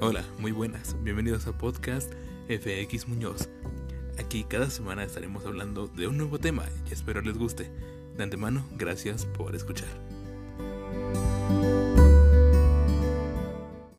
Hola, muy buenas, bienvenidos a podcast FX Muñoz. Aquí cada semana estaremos hablando de un nuevo tema y espero les guste. De antemano, gracias por escuchar.